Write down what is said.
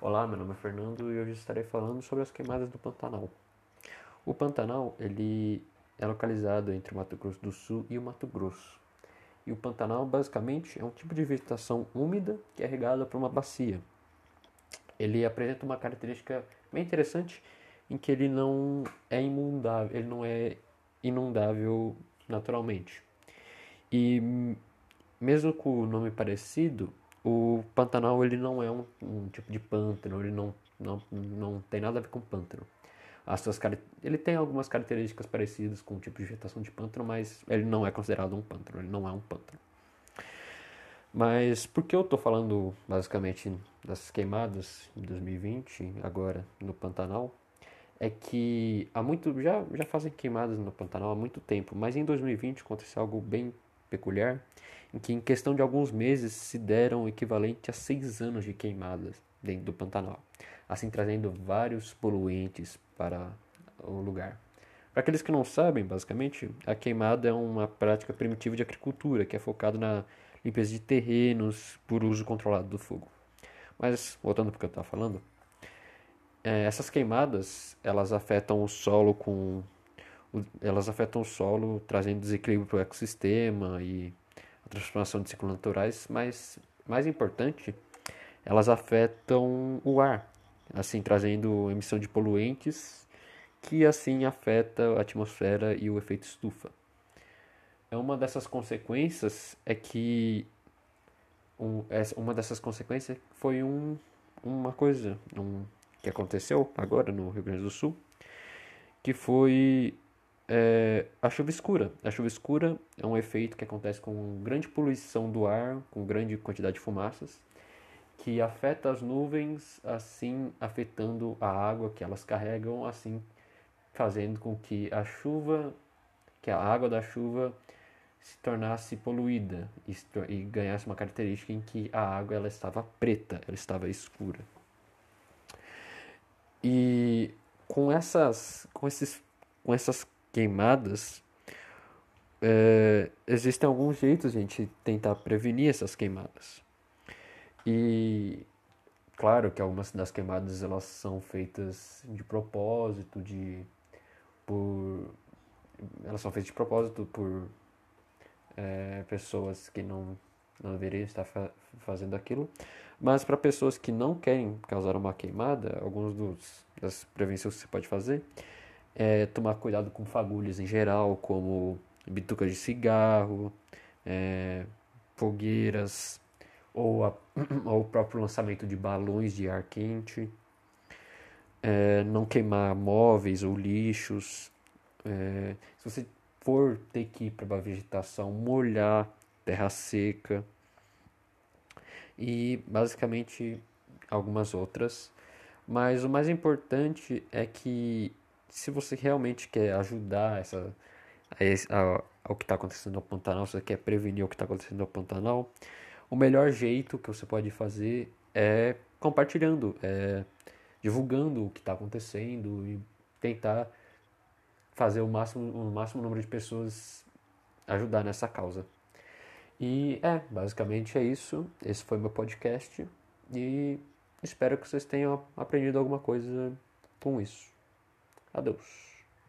Olá, meu nome é Fernando e hoje estarei falando sobre as queimadas do Pantanal. O Pantanal ele é localizado entre o Mato Grosso do Sul e o Mato Grosso. E o Pantanal basicamente é um tipo de vegetação úmida que é regada por uma bacia. Ele apresenta uma característica bem interessante em que ele não é inundável, ele não é inundável naturalmente. E mesmo com o nome parecido, o Pantanal ele não é um, um, tipo de pântano, ele não, não, não tem nada a ver com pântano. As suas, ele tem algumas características parecidas com o tipo de vegetação de pântano, mas ele não é considerado um pântano, ele não é um pântano. Mas por que eu estou falando basicamente das queimadas em 2020, agora no Pantanal? É que há muito já já fazem queimadas no Pantanal há muito tempo, mas em 2020 aconteceu algo bem peculiar, em que em questão de alguns meses se deram o equivalente a seis anos de queimadas dentro do Pantanal, assim trazendo vários poluentes para o lugar. Para aqueles que não sabem, basicamente, a queimada é uma prática primitiva de agricultura que é focada na limpeza de terrenos por uso controlado do fogo. Mas voltando para o que eu estava falando, é, essas queimadas elas afetam o solo com elas afetam o solo, trazendo desequilíbrio para o ecossistema e a transformação de ciclos naturais, mas mais importante, elas afetam o ar, assim trazendo emissão de poluentes que assim afeta a atmosfera e o efeito estufa. É uma dessas consequências é que um, uma dessas consequências foi um, uma coisa um, que aconteceu agora no Rio Grande do Sul, que foi é, a chuva escura. A chuva escura é um efeito que acontece com grande poluição do ar, com grande quantidade de fumaças, que afeta as nuvens, assim afetando a água que elas carregam, assim fazendo com que a chuva, que a água da chuva se tornasse poluída e, e ganhasse uma característica em que a água ela estava preta, ela estava escura. E com essas, com esses, com essas queimadas, é, existem alguns jeitos de a gente tentar prevenir essas queimadas. E claro que algumas das queimadas elas são feitas de propósito, de por elas são feitas de propósito por é, pessoas que não não deveriam estar fa fazendo aquilo, mas para pessoas que não querem causar uma queimada, alguns dos das prevenções que você pode fazer é, tomar cuidado com fagulhas em geral, como bitucas de cigarro, é, fogueiras ou, a, ou o próprio lançamento de balões de ar quente, é, não queimar móveis ou lixos. É, se você for ter que ir para uma vegetação, molhar terra seca e basicamente algumas outras. Mas o mais importante é que se você realmente quer ajudar essa, a, ao que está acontecendo no Pantanal, se você quer prevenir o que está acontecendo no Pantanal, o melhor jeito que você pode fazer é compartilhando, é divulgando o que está acontecendo e tentar fazer o máximo, o máximo número de pessoas ajudar nessa causa. E é, basicamente é isso. Esse foi meu podcast e espero que vocês tenham aprendido alguma coisa com isso. Adeus.